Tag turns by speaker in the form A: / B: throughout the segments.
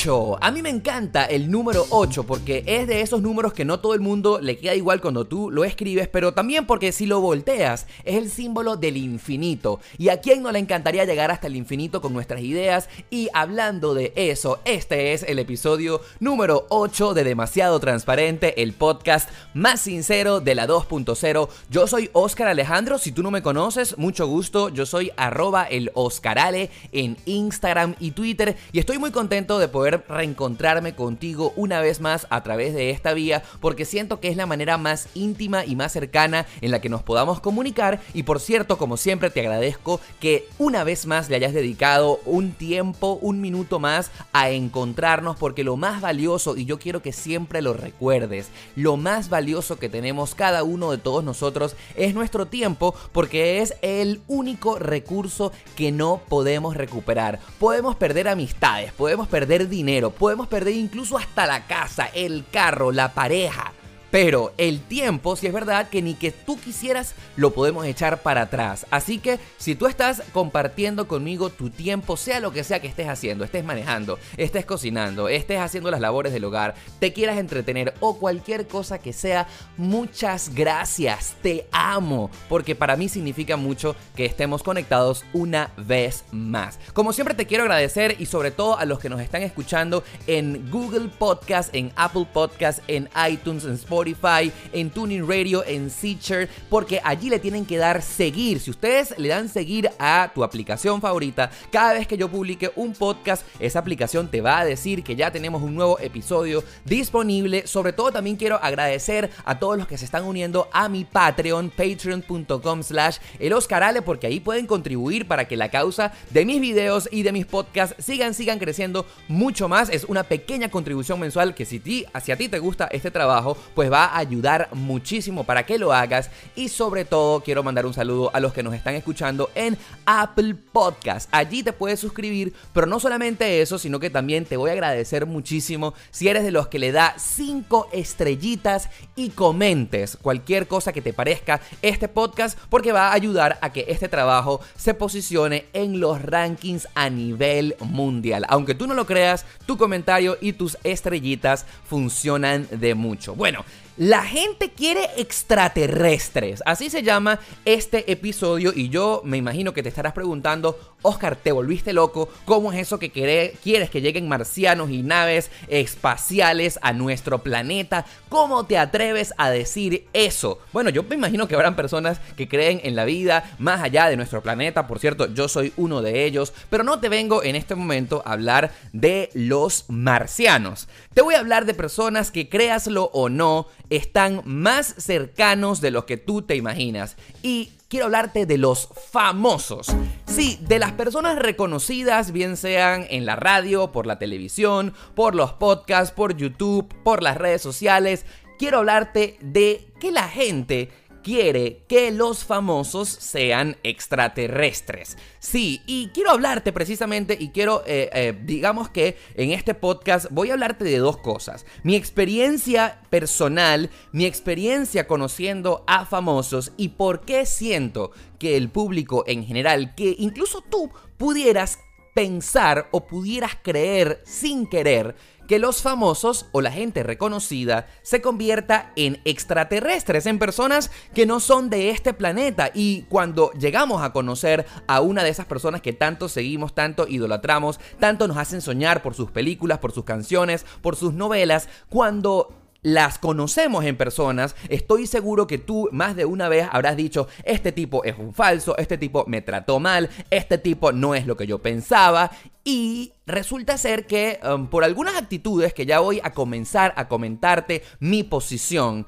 A: 8. A mí me encanta el número 8 porque es de esos números que no todo el mundo le queda igual cuando tú lo escribes, pero también porque si lo volteas es el símbolo del infinito. ¿Y a quién no le encantaría llegar hasta el infinito con nuestras ideas? Y hablando de eso, este es el episodio número 8 de Demasiado Transparente, el podcast más sincero de la 2.0. Yo soy Oscar Alejandro, si tú no me conoces, mucho gusto, yo soy arroba el Oscarale en Instagram y Twitter y estoy muy contento de poder reencontrarme contigo una vez más a través de esta vía porque siento que es la manera más íntima y más cercana en la que nos podamos comunicar y por cierto como siempre te agradezco que una vez más le hayas dedicado un tiempo, un minuto más a encontrarnos porque lo más valioso y yo quiero que siempre lo recuerdes, lo más valioso que tenemos cada uno de todos nosotros es nuestro tiempo porque es el único recurso que no podemos recuperar. Podemos perder amistades, podemos perder dinero, podemos perder incluso hasta la casa, el carro, la pareja. Pero el tiempo, si es verdad que ni que tú quisieras, lo podemos echar para atrás. Así que si tú estás compartiendo conmigo tu tiempo, sea lo que sea que estés haciendo, estés manejando, estés cocinando, estés haciendo las labores del hogar, te quieras entretener o cualquier cosa que sea, muchas gracias, te amo, porque para mí significa mucho que estemos conectados una vez más. Como siempre te quiero agradecer y sobre todo a los que nos están escuchando en Google Podcast, en Apple Podcast, en iTunes, en Spotify Spotify, en Tuning Radio, en Seacher, porque allí le tienen que dar seguir. Si ustedes le dan seguir a tu aplicación favorita, cada vez que yo publique un podcast, esa aplicación te va a decir que ya tenemos un nuevo episodio disponible. Sobre todo también quiero agradecer a todos los que se están uniendo a mi Patreon, patreon.com slash el Oscarale, porque ahí pueden contribuir para que la causa de mis videos y de mis podcasts sigan, sigan creciendo mucho más. Es una pequeña contribución mensual que si, ti, si ti te gusta este trabajo, pues va a ayudar muchísimo para que lo hagas y sobre todo quiero mandar un saludo a los que nos están escuchando en Apple Podcast. Allí te puedes suscribir, pero no solamente eso, sino que también te voy a agradecer muchísimo si eres de los que le da 5 estrellitas y comentes cualquier cosa que te parezca este podcast porque va a ayudar a que este trabajo se posicione en los rankings a nivel mundial. Aunque tú no lo creas, tu comentario y tus estrellitas funcionan de mucho. Bueno, la gente quiere extraterrestres. Así se llama este episodio y yo me imagino que te estarás preguntando, Oscar, ¿te volviste loco? ¿Cómo es eso que quieres que lleguen marcianos y naves espaciales a nuestro planeta? ¿Cómo te atreves a decir eso? Bueno, yo me imagino que habrán personas que creen en la vida más allá de nuestro planeta. Por cierto, yo soy uno de ellos. Pero no te vengo en este momento a hablar de los marcianos. Te voy a hablar de personas que créaslo o no, están más cercanos de lo que tú te imaginas. Y quiero hablarte de los famosos. Sí, de las personas reconocidas, bien sean en la radio, por la televisión, por los podcasts, por YouTube, por las redes sociales. Quiero hablarte de que la gente quiere que los famosos sean extraterrestres. Sí, y quiero hablarte precisamente y quiero, eh, eh, digamos que en este podcast voy a hablarte de dos cosas. Mi experiencia personal, mi experiencia conociendo a famosos y por qué siento que el público en general, que incluso tú pudieras pensar o pudieras creer sin querer que los famosos o la gente reconocida se convierta en extraterrestres, en personas que no son de este planeta. Y cuando llegamos a conocer a una de esas personas que tanto seguimos, tanto idolatramos, tanto nos hacen soñar por sus películas, por sus canciones, por sus novelas, cuando las conocemos en personas, estoy seguro que tú más de una vez habrás dicho, este tipo es un falso, este tipo me trató mal, este tipo no es lo que yo pensaba. Y resulta ser que um, por algunas actitudes que ya voy a comenzar a comentarte mi posición,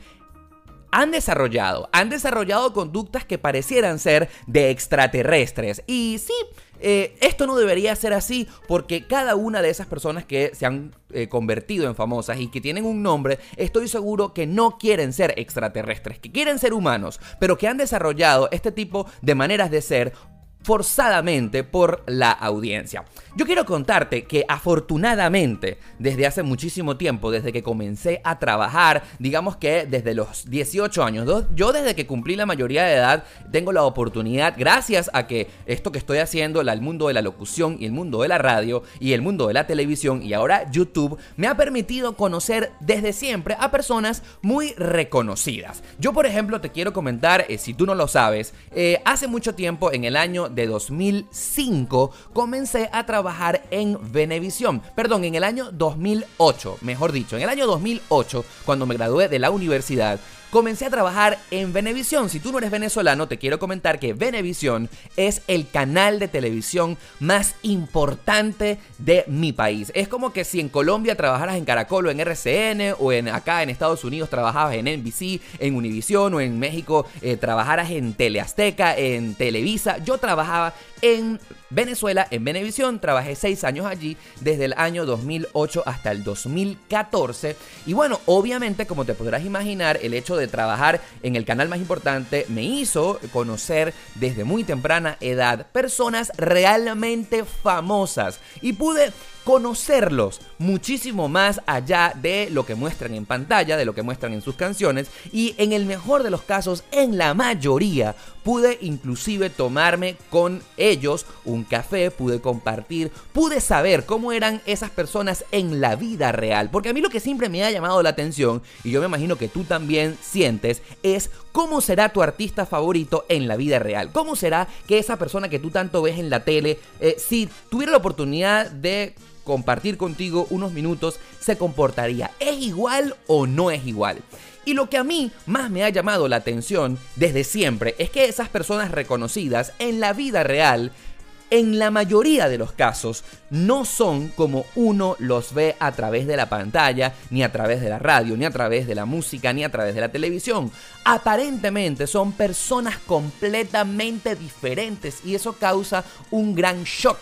A: han desarrollado, han desarrollado conductas que parecieran ser de extraterrestres. Y sí, eh, esto no debería ser así porque cada una de esas personas que se han eh, convertido en famosas y que tienen un nombre, estoy seguro que no quieren ser extraterrestres, que quieren ser humanos, pero que han desarrollado este tipo de maneras de ser forzadamente por la audiencia. Yo quiero contarte que afortunadamente desde hace muchísimo tiempo, desde que comencé a trabajar, digamos que desde los 18 años, yo desde que cumplí la mayoría de edad tengo la oportunidad, gracias a que esto que estoy haciendo, el mundo de la locución y el mundo de la radio y el mundo de la televisión y ahora YouTube, me ha permitido conocer desde siempre a personas muy reconocidas. Yo por ejemplo te quiero comentar, eh, si tú no lo sabes, eh, hace mucho tiempo en el año de 2005 comencé a trabajar en Venevisión. Perdón, en el año 2008, mejor dicho, en el año 2008, cuando me gradué de la universidad, comencé a trabajar en Venevisión. Si tú no eres venezolano, te quiero comentar que Venevisión es el canal de televisión más importante de mi país. Es como que si en Colombia trabajaras en Caracol o en RCN o en acá en Estados Unidos trabajabas en NBC, en Univision o en México eh, trabajaras en Teleazteca, en Televisa. Yo trabajaba en Venezuela, en Venevisión. Trabajé seis años allí, desde el año 2008 hasta el 2014. Y bueno, obviamente, como te podrás imaginar, el hecho de trabajar en el canal más importante me hizo conocer desde muy temprana edad personas realmente famosas. Y pude conocerlos muchísimo más allá de lo que muestran en pantalla, de lo que muestran en sus canciones. Y en el mejor de los casos, en la mayoría, pude inclusive tomarme con ellos un café, pude compartir, pude saber cómo eran esas personas en la vida real, porque a mí lo que siempre me ha llamado la atención y yo me imagino que tú también sientes es cómo será tu artista favorito en la vida real, cómo será que esa persona que tú tanto ves en la tele, eh, si tuviera la oportunidad de compartir contigo unos minutos, se comportaría. ¿Es igual o no es igual? Y lo que a mí más me ha llamado la atención desde siempre es que esas personas reconocidas en la vida real en la mayoría de los casos no son como uno los ve a través de la pantalla, ni a través de la radio, ni a través de la música, ni a través de la televisión. Aparentemente son personas completamente diferentes y eso causa un gran shock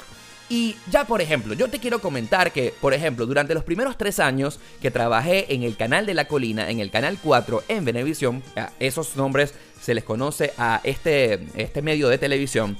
A: y ya, por ejemplo, yo te quiero comentar que, por ejemplo, durante los primeros tres años que trabajé en el canal de la colina, en el canal 4, en Venevisión, esos nombres se les conoce a este, este medio de televisión.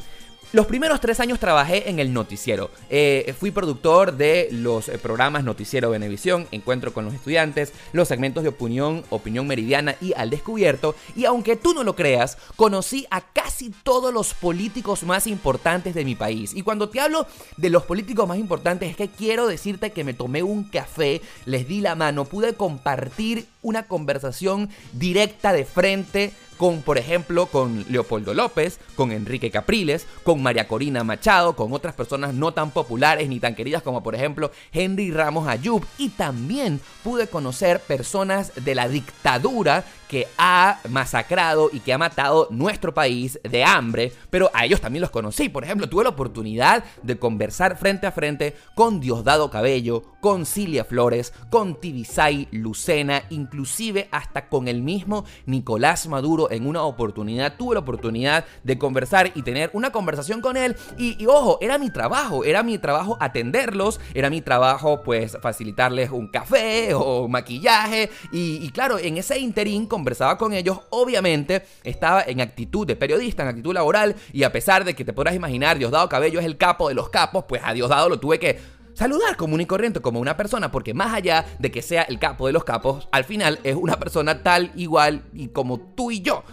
A: Los primeros tres años trabajé en el noticiero. Eh, fui productor de los eh, programas Noticiero Venevisión, Encuentro con los Estudiantes, los segmentos de opinión, Opinión Meridiana y Al Descubierto. Y aunque tú no lo creas, conocí a casi todos los políticos más importantes de mi país. Y cuando te hablo de los políticos más importantes, es que quiero decirte que me tomé un café, les di la mano, pude compartir una conversación directa de frente con, por ejemplo, con Leopoldo López, con Enrique Capriles, con María Corina Machado, con otras personas no tan populares ni tan queridas como, por ejemplo, Henry Ramos Ayub. Y también pude conocer personas de la dictadura que ha masacrado y que ha matado nuestro país de hambre, pero a ellos también los conocí. Por ejemplo, tuve la oportunidad de conversar frente a frente con Diosdado Cabello, con Cilia Flores, con Tibisay Lucena, inclusive hasta con el mismo Nicolás Maduro en una oportunidad. Tuve la oportunidad de conversar y tener una conversación con él y, ojo, era mi trabajo, era mi trabajo atenderlos, era mi trabajo pues facilitarles un café o maquillaje y, y claro, en ese interín conversaba con ellos, obviamente estaba en actitud de periodista, en actitud laboral, y a pesar de que te podrás imaginar, Diosdado Cabello es el capo de los capos, pues a Diosdado lo tuve que saludar común y corriente como una persona, porque más allá de que sea el capo de los capos, al final es una persona tal, igual y como tú y yo.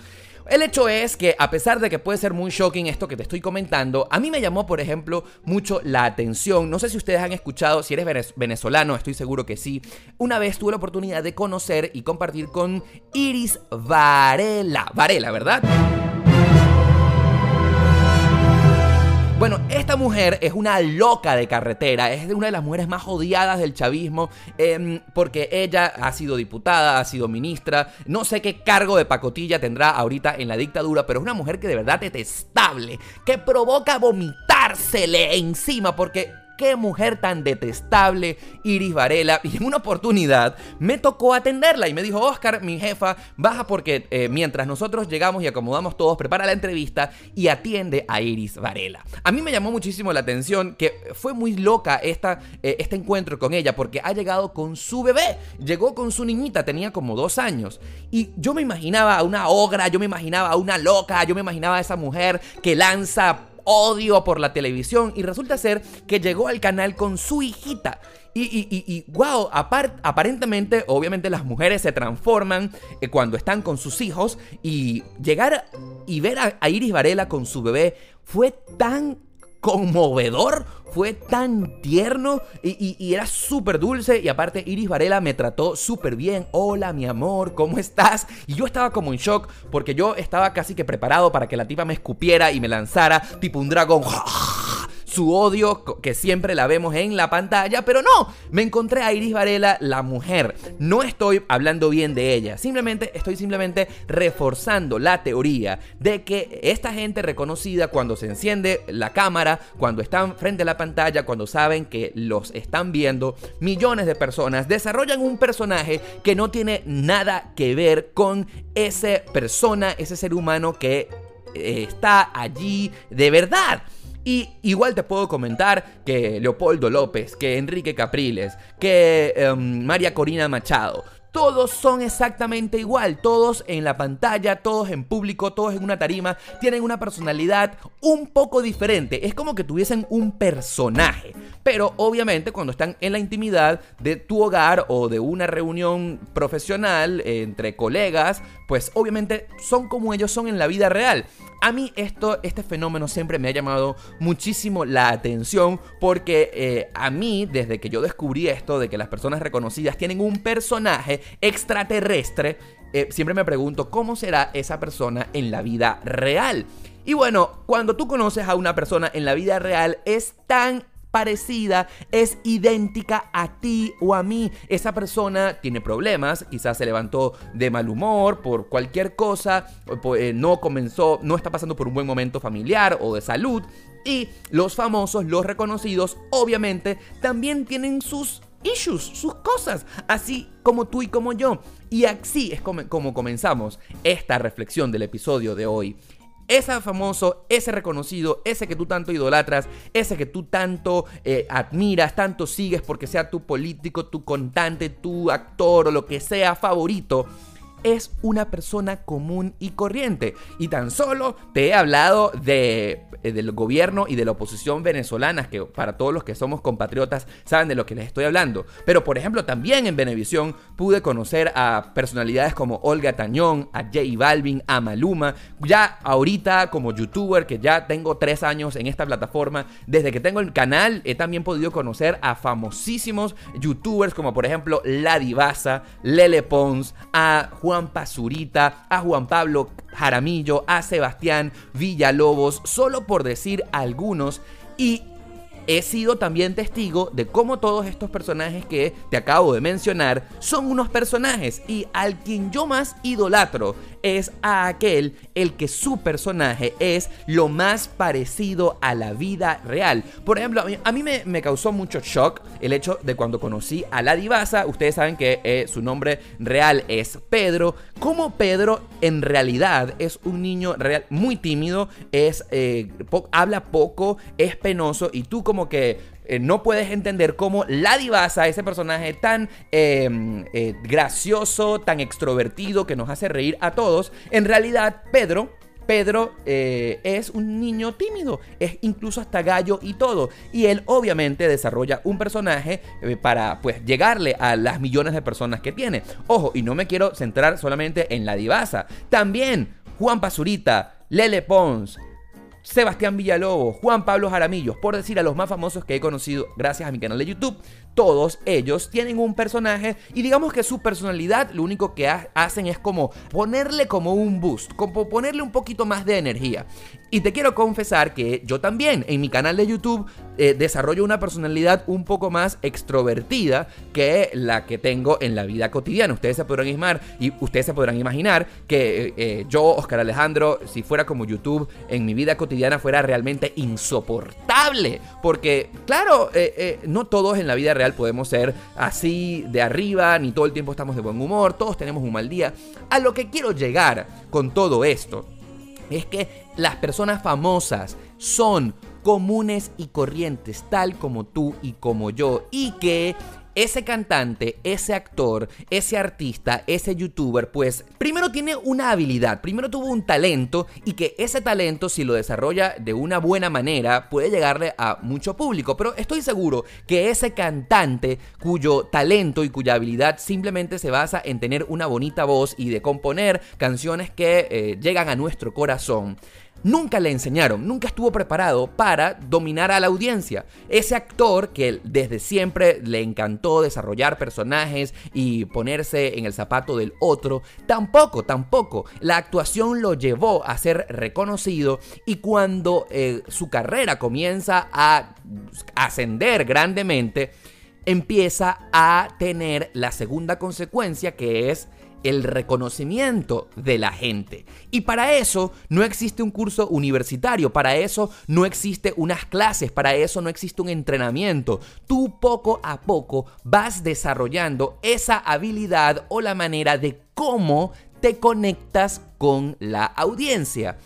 A: El hecho es que a pesar de que puede ser muy shocking esto que te estoy comentando, a mí me llamó, por ejemplo, mucho la atención. No sé si ustedes han escuchado, si eres venezolano, estoy seguro que sí. Una vez tuve la oportunidad de conocer y compartir con Iris Varela. Varela, ¿verdad? Bueno, esta mujer es una loca de carretera, es una de las mujeres más odiadas del chavismo, em, porque ella ha sido diputada, ha sido ministra, no sé qué cargo de pacotilla tendrá ahorita en la dictadura, pero es una mujer que de verdad detestable, que provoca vomitársele encima, porque qué mujer tan detestable, Iris Varela. Y en una oportunidad me tocó atenderla y me dijo, Oscar, mi jefa, baja porque eh, mientras nosotros llegamos y acomodamos todos, prepara la entrevista y atiende a Iris Varela. A mí me llamó muchísimo la atención que fue muy loca esta, eh, este encuentro con ella porque ha llegado con su bebé, llegó con su niñita, tenía como dos años. Y yo me imaginaba a una ogra, yo me imaginaba a una loca, yo me imaginaba a esa mujer que lanza odio por la televisión y resulta ser que llegó al canal con su hijita. Y, y, y, wow, aparentemente, obviamente las mujeres se transforman eh, cuando están con sus hijos y llegar y ver a Iris Varela con su bebé fue tan conmovedor, fue tan tierno y, era súper dulce. Y aparte, Iris Varela me trató súper bien. Hola, mi amor, ¿cómo estás? Y yo estaba como en shock porque yo estaba casi que preparado para que la tipa me escupiera y me lanzara tipo un dragón su odio que siempre la vemos en la pantalla, pero no, me encontré a Iris Varela, la mujer. No estoy hablando bien de ella, simplemente estoy simplemente reforzando la teoría de que esta gente reconocida cuando se enciende la cámara, cuando están frente a la pantalla, cuando saben que los están viendo millones de personas, desarrollan un personaje que no tiene nada que ver con esa persona, ese ser humano que eh, está allí de verdad. Y igual te puedo comentar que Leopoldo López, que Enrique Capriles, que em, María Corina Machado, todos son exactamente igual, todos en la pantalla, todos en público, todos en una tarima, tienen una personalidad un poco diferente, es como que tuviesen un personaje, pero obviamente cuando están en la intimidad de tu hogar o de una reunión profesional entre colegas, pues obviamente son como ellos son en la vida real. A mí esto, este fenómeno siempre me ha llamado muchísimo la atención porque eh, a mí, desde que yo descubrí esto de que las personas reconocidas tienen un personaje extraterrestre, eh, siempre me pregunto cómo será esa persona en la vida real. Y bueno, cuando tú conoces a una persona en la vida real es tan parecida, es idéntica a ti o a mí. Esa persona tiene problemas, quizás se levantó de mal humor por cualquier cosa, eh, no comenzó, no está pasando por un buen momento familiar o de salud. Y los famosos, los reconocidos, obviamente también tienen sus issues, sus cosas, así como tú y como yo. Y así es como, como comenzamos esta reflexión del episodio de hoy ese famoso, ese reconocido, ese que tú tanto idolatras, ese que tú tanto eh, admiras, tanto sigues porque sea tu político, tu contante, tu actor o lo que sea favorito, es una persona común y corriente. Y tan solo te he hablado de, del gobierno y de la oposición venezolanas, que para todos los que somos compatriotas saben de lo que les estoy hablando. Pero por ejemplo, también en Venevisión pude conocer a personalidades como Olga Tañón, a J Balvin, a Maluma. Ya ahorita como youtuber, que ya tengo tres años en esta plataforma, desde que tengo el canal he también podido conocer a famosísimos youtubers como por ejemplo La Divasa, Lele Pons, a Juan Pazurita, a Juan Pablo Jaramillo, a Sebastián Villalobos, solo por decir algunos. Y he sido también testigo de cómo todos estos personajes que te acabo de mencionar son unos personajes y al quien yo más idolatro es a aquel el que su personaje es lo más parecido a la vida real. Por ejemplo, a mí, me, causó mucho shock el hecho de cuando conocí a la divasa, ustedes saben que eh, su nombre real es Pedro, como Pedro en realidad es un niño real, muy tímido, es, eh, habla poco, es penoso y tú como que eh, no puedes entender cómo la divasa, ese personaje tan em, eh, gracioso, tan extrovertido, que nos hace reír a todos, en realidad Pedro Pedro eh, es un niño tímido, es incluso hasta gallo y todo. Y él obviamente desarrolla un personaje para pues llegarle a las millones de personas que tiene. Ojo, y no me quiero centrar solamente en la divasa. También Juan Pazurita, Lele Pons, Sebastián Villalobos, Juan Pablo Jaramillo, por decir a los más famosos que he conocido gracias a mi canal de YouTube, todos ellos tienen un personaje y digamos que su personalidad lo único que hacen es como ponerle como un boost, como ponerle un poquito más de energía. Y te quiero confesar que yo también en mi canal de YouTube eh, desarrollo una personalidad un poco más extrovertida que la que tengo en la vida cotidiana. Ustedes se podrán imaginar y ustedes se podrán imaginar que eh, eh, yo, Oscar Alejandro, si fuera como YouTube en mi vida cotidiana fuera realmente insoportable. Porque, claro, no todos en la vida real podemos ser así de arriba, ni todo el tiempo estamos de buen humor, todos tenemos un mal día. A lo que quiero llegar con todo esto es que las personas famosas son comunes y corrientes, tal como tú y como yo, y que ese cantante, ese actor, ese artista, ese youtuber, pues primero tiene una habilidad, primero tuvo un talento y que ese talento si lo desarrolla de una buena manera puede llegarle a mucho público. Pero estoy seguro que ese cantante cuyo talento y cuya habilidad simplemente se basa en tener una bonita voz y de componer canciones que eh, llegan a nuestro corazón, nunca le enseñaron, nunca estuvo preparado para dominar a la audiencia. Ese actor que desde siempre le encantó desarrollar personajes y ponerse en el zapato del otro, tampoco, tampoco. La actuación lo llevó a ser reconocido y cuando eh, su carrera comienza a ascender grandemente, empieza a tener la segunda consecuencia que es el reconocimiento de la gente. Y para eso no existe un curso universitario, para eso no existe unas clases, para eso no existe un entrenamiento. Tú poco a poco vas desarrollando esa habilidad o la manera de cómo te conectas con la audiencia.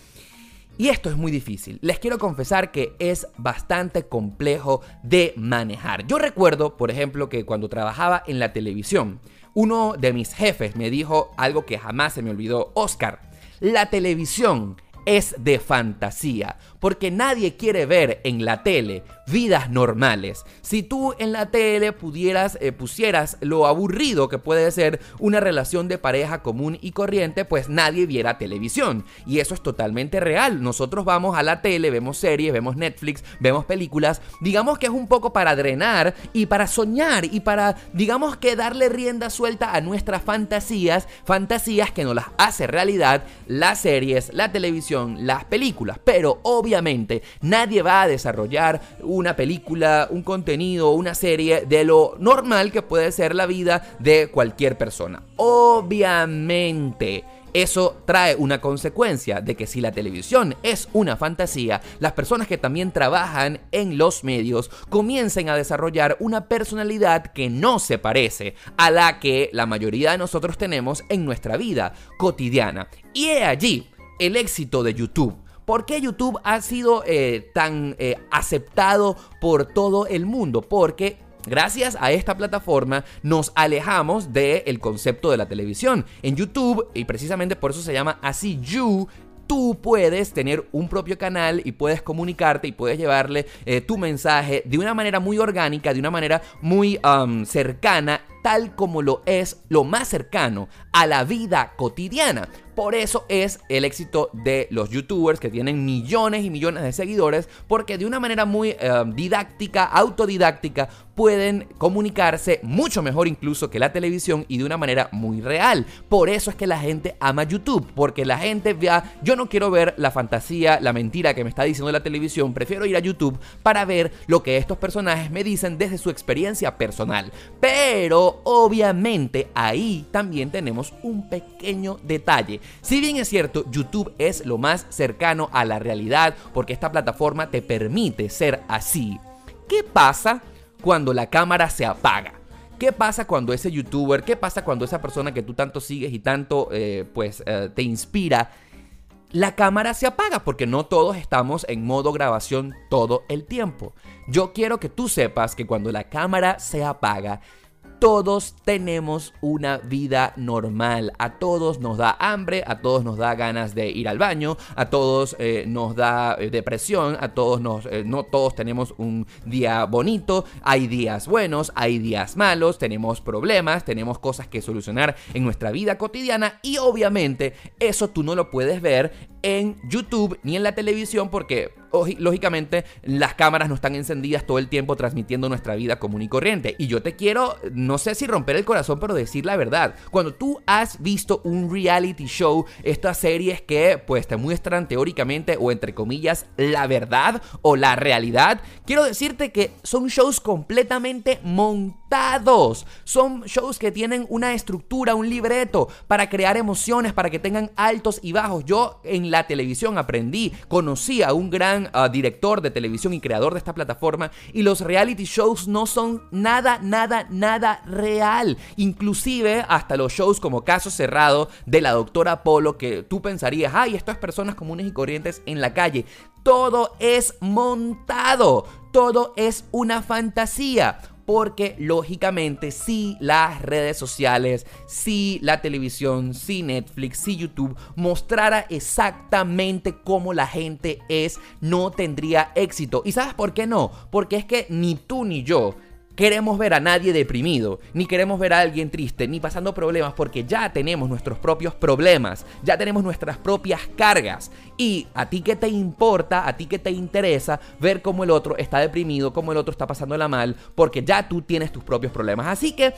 A: Y esto es muy difícil. Les quiero confesar que es bastante complejo de manejar. Yo recuerdo, por ejemplo, que cuando trabajaba en la televisión, uno de mis jefes me dijo algo que jamás se me olvidó. Oscar, la televisión es de fantasía, porque nadie quiere ver en la tele vidas normales. Si tú en la tele pudieras, eh, pusieras lo aburrido que puede ser una relación de pareja común y corriente, pues nadie viera televisión. Y eso es totalmente real. Nosotros vamos a la tele, vemos series, vemos Netflix, vemos películas. Digamos que es un poco para drenar y para soñar y para, digamos que darle rienda suelta a nuestras fantasías, fantasías que nos las hace realidad las series, la televisión, las películas. Pero obviamente nadie va a desarrollar una película, un contenido, una serie de lo normal que puede ser la vida de cualquier persona. Obviamente. Eso trae una consecuencia de que si la televisión es una fantasía, las personas que también trabajan en los medios comiencen a desarrollar una personalidad que no se parece a la que la mayoría de nosotros tenemos en nuestra vida cotidiana. Y he allí el éxito de YouTube. ¿Por qué YouTube ha sido eh, tan eh, aceptado por todo el mundo? Porque Gracias a esta plataforma nos alejamos del concepto de la televisión. En YouTube, y precisamente por eso se llama así You, tú puedes tener un propio canal y puedes comunicarte y puedes llevarle eh, tu mensaje de una manera muy orgánica, de una manera muy cercana, tal como lo es lo más cercano a la vida cotidiana. Por eso es el éxito de los youtubers que tienen millones y millones de seguidores, porque de una manera muy eh, didáctica, autodidáctica, pueden comunicarse mucho mejor incluso que la televisión y de una manera muy real. Por eso es que la gente ama YouTube, porque la gente vea, yo no quiero ver la fantasía, la mentira que me está diciendo la televisión, prefiero ir a YouTube para ver lo que estos personajes me dicen desde su experiencia personal. Pero obviamente ahí también tenemos un pequeño detalle. Si bien es cierto, YouTube es lo más cercano a la realidad porque esta plataforma te permite ser así. ¿Qué pasa cuando la cámara se apaga? ¿Qué pasa cuando ese youtuber, qué pasa cuando esa persona que tú tanto sigues y tanto eh, pues eh, te inspira, la cámara se apaga porque no todos estamos en modo grabación todo el tiempo. Yo quiero que tú sepas que cuando la cámara se apaga, todos tenemos una vida normal. A todos nos da hambre, a todos nos da ganas de ir al baño, a todos eh, nos da eh, depresión, a todos nos... Eh, no todos tenemos un día bonito, hay días buenos, hay días malos, tenemos problemas, tenemos cosas que solucionar en nuestra vida cotidiana y obviamente eso tú no lo puedes ver en YouTube ni en la televisión porque lógicamente las cámaras no están encendidas todo el tiempo transmitiendo nuestra vida común y corriente. Y yo te quiero, no sé si romper el corazón, pero decir la verdad. Cuando tú has visto un reality show, estas series que pues te muestran teóricamente o entre comillas la verdad o la realidad, quiero decirte que son shows completamente montados. Son shows que tienen una estructura, un libreto para crear emociones, para que tengan altos y bajos. Yo en la televisión aprendí, conocí a un gran ah, director de televisión y creador de esta plataforma y los reality shows no son nada, nada, nada real. Inclusive hasta los shows como Caso Cerrado de la doctora Polo que tú pensarías, ay, estas personas comunes y corrientes en la calle. Todo es montado, todo es una fantasía. Porque lógicamente si las redes sociales, si la televisión, si Netflix, si YouTube mostrara exactamente cómo la gente es, no tendría éxito. ¿Y sabes por qué no? Porque es que ni tú ni yo queremos ver a nadie deprimido, ni queremos ver a alguien triste, ni pasando problemas, porque ya tenemos nuestros propios problemas, ya tenemos nuestras propias cargas. Y a ti que te importa, a ti que te interesa ver cómo el otro está deprimido, cómo el otro está pasándola mal, porque ya tú tienes tus propios problemas. Así que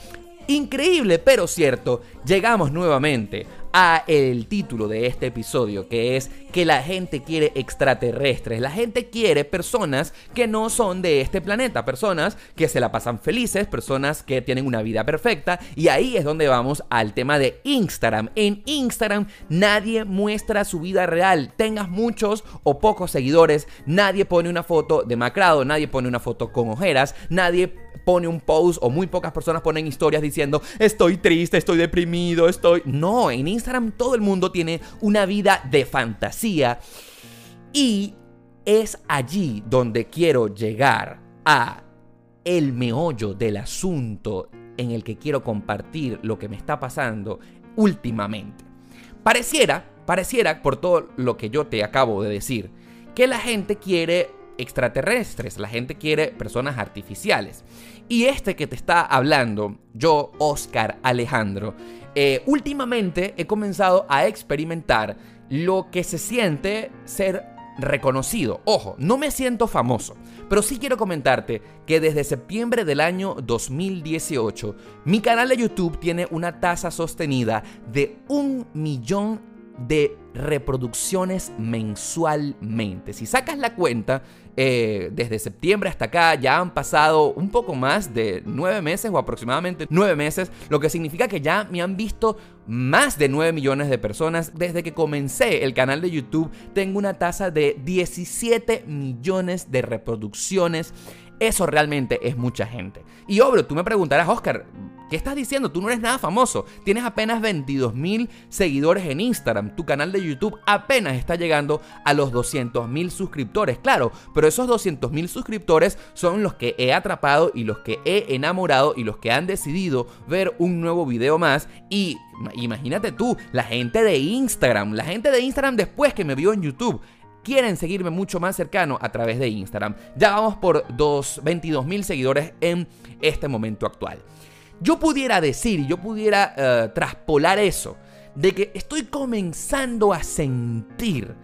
A: Increíble pero cierto, llegamos nuevamente a el título de este episodio que es que la gente quiere extraterrestres, la gente quiere personas que no son de este planeta, personas que se la pasan felices, personas que tienen una vida perfecta. Y ahí es donde vamos al tema de Instagram. En Instagram nadie muestra su vida real, tengas muchos o pocos seguidores, nadie pone una foto demacrado, nadie pone una foto con ojeras, nadie pone un post o muy pocas personas ponen historias diciendo estoy triste, estoy deprimido, estoy... No, en Instagram todo el mundo tiene una vida de fantasía y es allí donde quiero llegar a el meollo del asunto en el que quiero compartir lo que me está pasando últimamente. Pareciera, pareciera por todo lo que yo te acabo de decir, que la gente quiere extraterrestres, la gente quiere personas artificiales. Y este que te está hablando, yo, Oscar Alejandro, eh, últimamente he comenzado a experimentar lo que se siente ser reconocido. Ojo, no me siento famoso, pero sí quiero comentarte que desde septiembre del año 2018, mi canal de YouTube tiene una tasa sostenida de un millón de reproducciones mensualmente. Si sacas la cuenta, eh, desde septiembre hasta acá ya han pasado un poco más de nueve meses o aproximadamente nueve meses, lo que significa que ya me han visto más de 9 millones de personas. Desde que comencé el canal de YouTube tengo una tasa de 17 millones de reproducciones. Eso realmente es mucha gente. Y obvio, tú me preguntarás, Oscar, ¿Qué estás diciendo? Tú no eres nada famoso. Tienes apenas 22 mil seguidores en Instagram. Tu canal de YouTube apenas está llegando a los 200 mil suscriptores. Claro, pero esos 200 mil suscriptores son los que he atrapado y los que he enamorado y los que han decidido ver un nuevo video más. Y imagínate tú, la gente de Instagram, la gente de Instagram después que me vio en YouTube quieren seguirme mucho más cercano a través de Instagram. Ya vamos por 22 mil seguidores en este momento actual yo pudiera decir, yo pudiera eh, traspolar eso, de que estoy comenzando a sentir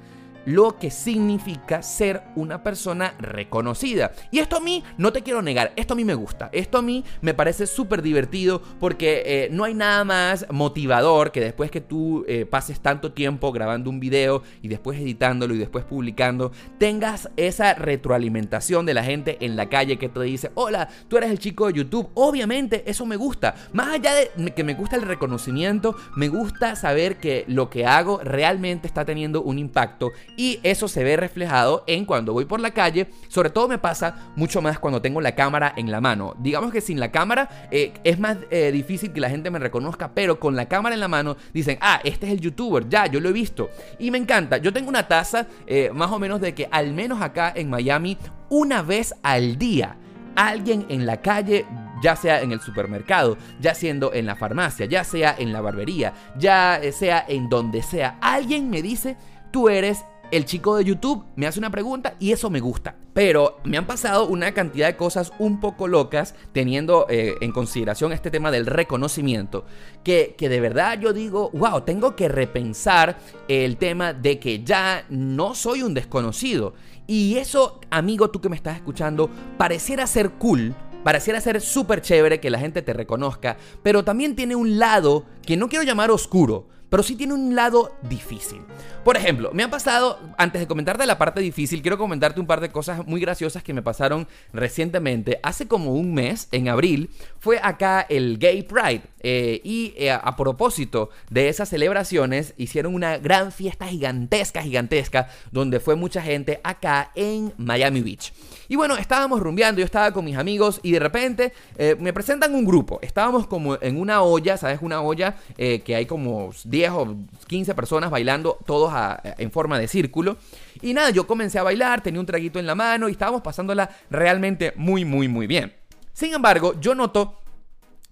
A: lo que significa ser una persona reconocida. Y esto a mí, no te quiero negar, esto a mí me gusta. Esto a mí me parece súper divertido porque eh, no hay nada más motivador que después que tú eh, pases tanto tiempo grabando un video y después editándolo y después publicando, tengas esa retroalimentación de la gente en la calle que te dice, hola, tú eres el chico de YouTube. Obviamente eso me gusta. Más allá de que me gusta el reconocimiento, me gusta saber que lo que hago realmente está teniendo un impacto y eso se ve reflejado en cuando voy por la calle. Sobre todo me pasa mucho más cuando tengo la cámara en la mano. Digamos que sin la cámara eh, es más eh, difícil que la gente me reconozca, pero con la cámara en la mano dicen, ah, este es el youtuber, ya, yo lo he visto. Y me encanta. Yo tengo una tasa eh, más o menos de que al menos acá en Miami, una vez al día, alguien en la calle ya sea en el supermercado, ya siendo en la farmacia, ya sea en la barbería, ya sea en donde sea, alguien me dice, tú eres el chico de YouTube me hace una pregunta y eso me gusta. Pero me han pasado una cantidad de cosas un poco locas teniendo eh, en consideración este tema del reconocimiento. Que, que de verdad yo digo, wow, tengo que repensar el tema de que ya no soy un desconocido. Y eso, amigo, tú que me estás escuchando, pareciera ser cool. Pareciera ser súper chévere que la gente te reconozca, pero también tiene un lado que no quiero llamar oscuro, pero sí tiene un lado difícil. Por ejemplo, me ha pasado, antes de comentarte la parte difícil, quiero comentarte un par de cosas muy graciosas que me pasaron recientemente. Hace como un mes, en abril, fue acá el Gay Pride. Eh, y eh, a propósito de esas celebraciones, hicieron una gran fiesta gigantesca, gigantesca, donde fue mucha gente acá en Miami Beach. Y bueno, estábamos rumbeando, yo estaba con mis amigos y de repente eh, me presentan un grupo. Estábamos como en una olla, ¿sabes? Una olla que hay como 10 o 15 personas bailando, todos en forma de círculo. Y nada, yo comencé a bailar, tenía un traguito en la mano y estábamos pasándola realmente muy, muy, muy bien. Sin embargo, yo noto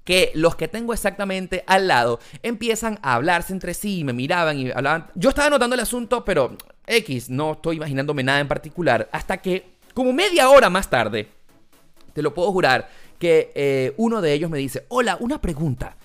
A: que los que tengo exactamente al lado empiezan a hablarse entre sí, me miraban y hablaban. Yo estaba notando el asunto, pero X, no estoy imaginándome nada en particular, hasta que como media hora más tarde, te lo puedo jurar, que eh, uno de ellos me dice, hola, una pregunta.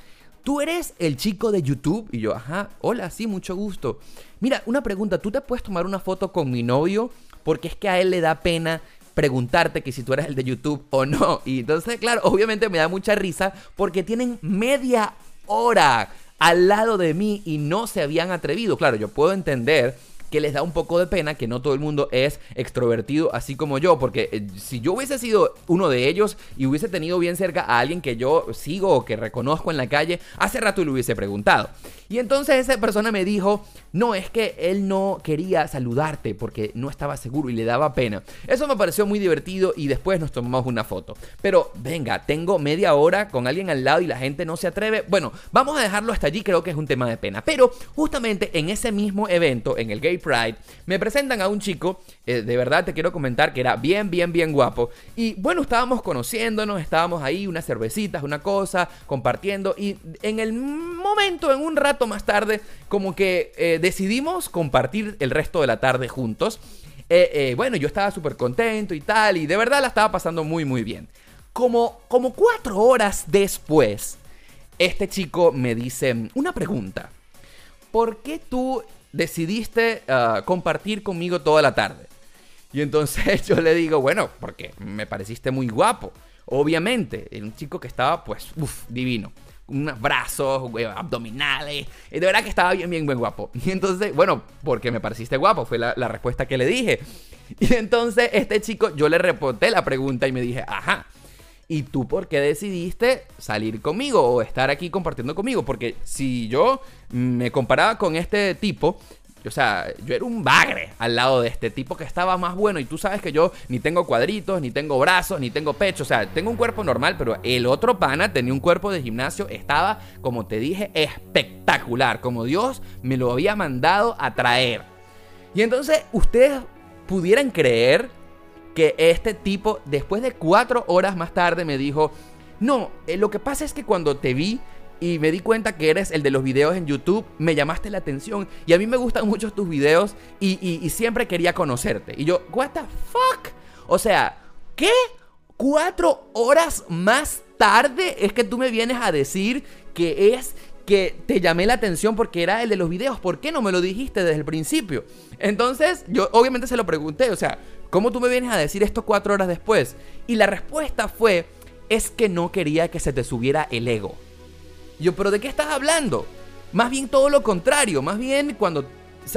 A: ¿Tú eres el chico de YouTube? Y yo, ajá, hola, sí, mucho gusto. Mira, una pregunta, ¿tú te puedes tomar una foto con mi novio? Porque es que a él le da pena preguntarte que si tú eres el de YouTube o no. Y entonces, claro, obviamente me da mucha risa porque tienen media hora al lado de mí y no se habían atrevido. Claro, yo puedo entender que les da un poco de pena que no todo el mundo es extrovertido así como yo, porque eh, si yo hubiese sido uno de ellos y hubiese tenido bien cerca a alguien que yo sigo o que reconozco en la calle, hace rato le hubiese preguntado. Y entonces esa persona me dijo, no, es que él no quería saludarte porque no estaba seguro y le daba pena. Eso me pareció muy divertido y después nos tomamos una foto. Pero venga, tengo media hora con alguien al lado y la gente no se atreve. Bueno, vamos a dejarlo hasta allí, creo que es un tema de pena. Pero justamente en ese mismo evento, en el Gay Me presentan a un chico, eh, de verdad te quiero comentar que era bien, bien, bien guapo. Y bueno, estábamos conociéndonos, estábamos ahí, unas cervecitas, una cosa, compartiendo. Y en el momento, en un rato más tarde, como que eh, decidimos compartir el resto de la tarde juntos. Eh, bueno, yo estaba súper contento y tal, y de verdad la estaba pasando muy, muy bien. Como, como cuatro horas después, este chico me dice una pregunta. ¿Por qué tú decidiste ah, compartir conmigo toda la tarde. Y entonces yo le digo, bueno, porque me pareciste muy guapo. Obviamente, era un chico que estaba, pues, uff, divino. Unos brazos, abdominales. De verdad que estaba bien, bien, bien guapo. Y entonces, bueno, porque me pareciste guapo, fue la, la respuesta que le dije. Y entonces, este chico, yo le reporté la pregunta y me dije, ajá. ¿Y tú por qué decidiste salir conmigo o estar aquí compartiendo conmigo? Porque si yo me comparaba con este tipo, o sea, yo era un bagre al lado de este tipo que estaba más bueno. Y tú sabes que yo ni tengo cuadritos, ni tengo brazos, ni tengo pecho. O sea, tengo un cuerpo normal, pero el otro pana tenía un cuerpo de gimnasio. Estaba, como te dije, espectacular. Como Dios me lo había mandado a traer. Y entonces, ustedes pudieran creer que este tipo, después de cuatro horas más tarde, me dijo, no, eh, lo que pasa es que cuando te vi y me di cuenta que eres el de los videos en YouTube, me llamaste la atención y a mí me gustan mucho tus videos y, siempre quería conocerte. Y yo, what the fuck? O sea, ¿qué? ¿Cuatro horas más tarde es que tú me vienes a decir que es que te llamé la atención porque era el de los videos. ¿Por qué no me lo dijiste desde el principio? Entonces, yo obviamente se lo pregunté, o sea, ¿cómo tú me vienes a decir esto cuatro horas después? Y la respuesta fue, es que no quería que se te subiera el ego. Yo, pero ¿de qué estás hablando? Más bien todo lo contrario, más bien cuando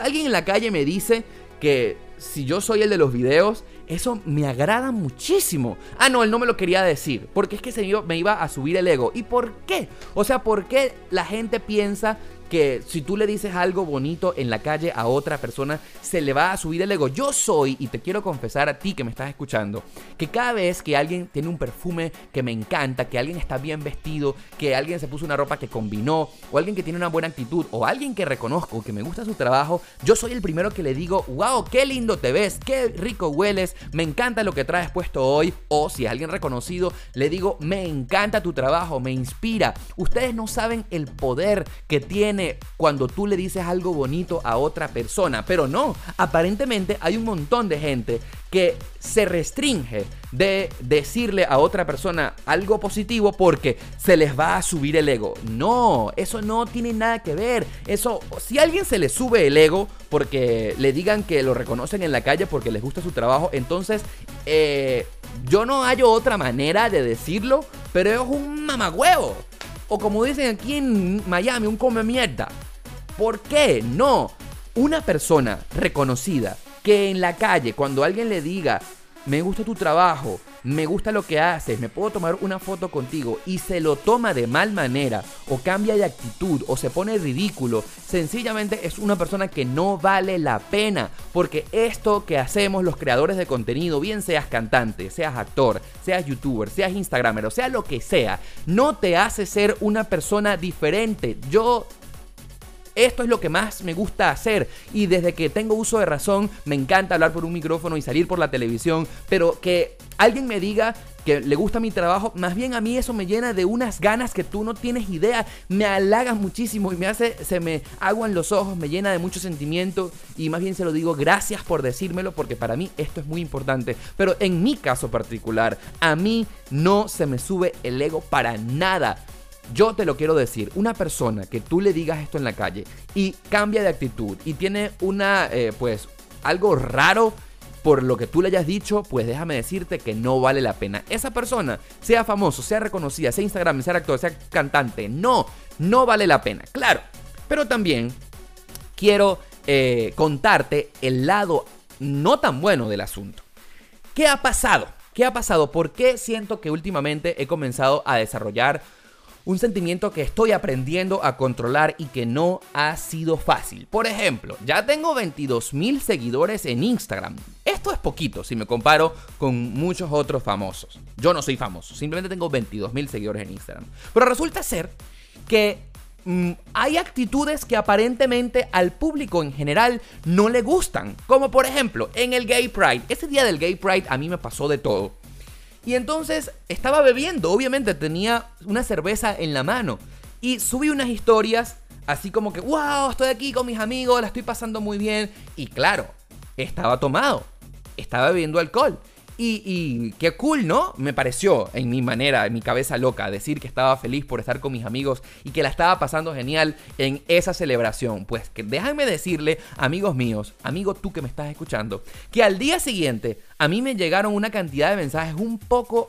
A: alguien en la calle me dice que si yo soy el de los videos, eso me agrada muchísimo. Ah, no, él no me lo quería decir. Porque es que se me iba a subir el ego. ¿Y por qué? O sea, ¿por qué la gente piensa que si tú le dices algo bonito en la calle a otra persona, se le va a subir el ego. Yo soy, y te quiero confesar a ti que me estás escuchando, que cada vez que alguien tiene un perfume que me encanta, que alguien está bien vestido, que alguien se puso una ropa que combinó, o alguien que tiene una buena actitud, o alguien que reconozco que me gusta su trabajo, yo soy el primero que le digo, wow, qué lindo te ves, qué rico hueles, me encanta lo que traes puesto hoy, o si es alguien reconocido, le digo, me encanta tu trabajo, me inspira. Ustedes no saben el poder que tiene cuando tú le dices algo bonito a otra persona. Pero no, aparentemente hay un montón de gente que se restringe de decirle a otra persona algo positivo porque se les va a subir el ego. No, eso no tiene nada que ver. Eso, si a alguien se le sube el ego porque le digan que lo reconocen en la calle porque les gusta su trabajo, entonces eh, yo no hallo otra manera de decirlo, pero es un mamagüevo. O como dicen aquí en Miami, un come mierda. ¿Por qué? No. Una persona reconocida que en la calle, cuando alguien le diga, me gusta tu trabajo, me gusta lo que haces, me puedo tomar una foto contigo y se lo toma de mal manera o cambia de actitud o se pone ridículo, sencillamente es una persona que no vale la pena porque esto que hacemos los creadores de contenido, bien seas cantante, seas actor, seas youtuber, seas instagramer o sea lo que sea, no te hace ser una persona diferente. Yo esto es lo que más me gusta hacer. Y desde que tengo uso de razón me encanta hablar por un micrófono y salir por la televisión, pero que alguien me diga que le gusta mi trabajo, más bien a mí eso me llena de unas ganas que tú no tienes idea, me halaga muchísimo y me hace, se me aguan los ojos, me llena de mucho sentimiento. Y más bien se lo digo gracias por decírmelo porque para mí esto es muy importante, pero en mi caso particular, a mí no se me sube el ego para nada. Yo te lo quiero decir, una persona que tú le digas esto en la calle y cambia de actitud y tiene una, eh, pues, algo raro por lo que tú le hayas dicho, pues déjame decirte que no vale la pena. Esa persona, sea famoso, sea reconocida, sea Instagram, sea actor, sea cantante, no, no vale la pena. Claro, pero también quiero eh, contarte el lado no tan bueno del asunto. ¿Qué ha pasado? ¿Qué ha pasado? ¿Por qué siento que últimamente he comenzado a desarrollar un sentimiento que estoy aprendiendo a controlar y que no ha sido fácil. Por ejemplo, ya tengo 22 mil seguidores en Instagram. Esto es poquito si me comparo con muchos otros famosos. Yo no soy famoso, simplemente tengo 22 mil seguidores en Instagram. Pero resulta ser que mm, hay actitudes que aparentemente al público en general no le gustan. Como por ejemplo, en el Gay Pride. Ese día del Gay Pride a mí me pasó de todo. Y entonces estaba bebiendo, obviamente tenía una cerveza en la mano. Y subí unas historias así como que, wow, estoy aquí con mis amigos, la estoy pasando muy bien. Y claro, estaba tomado, estaba bebiendo alcohol. Y, qué cool, ¿no? Me pareció, en mi manera, en mi cabeza loca, decir que estaba feliz por estar con mis amigos y que la estaba pasando genial en esa celebración. Pues que déjame decirle, amigos míos, amigo tú que me estás escuchando, que al día siguiente a mí me llegaron una cantidad de mensajes un poco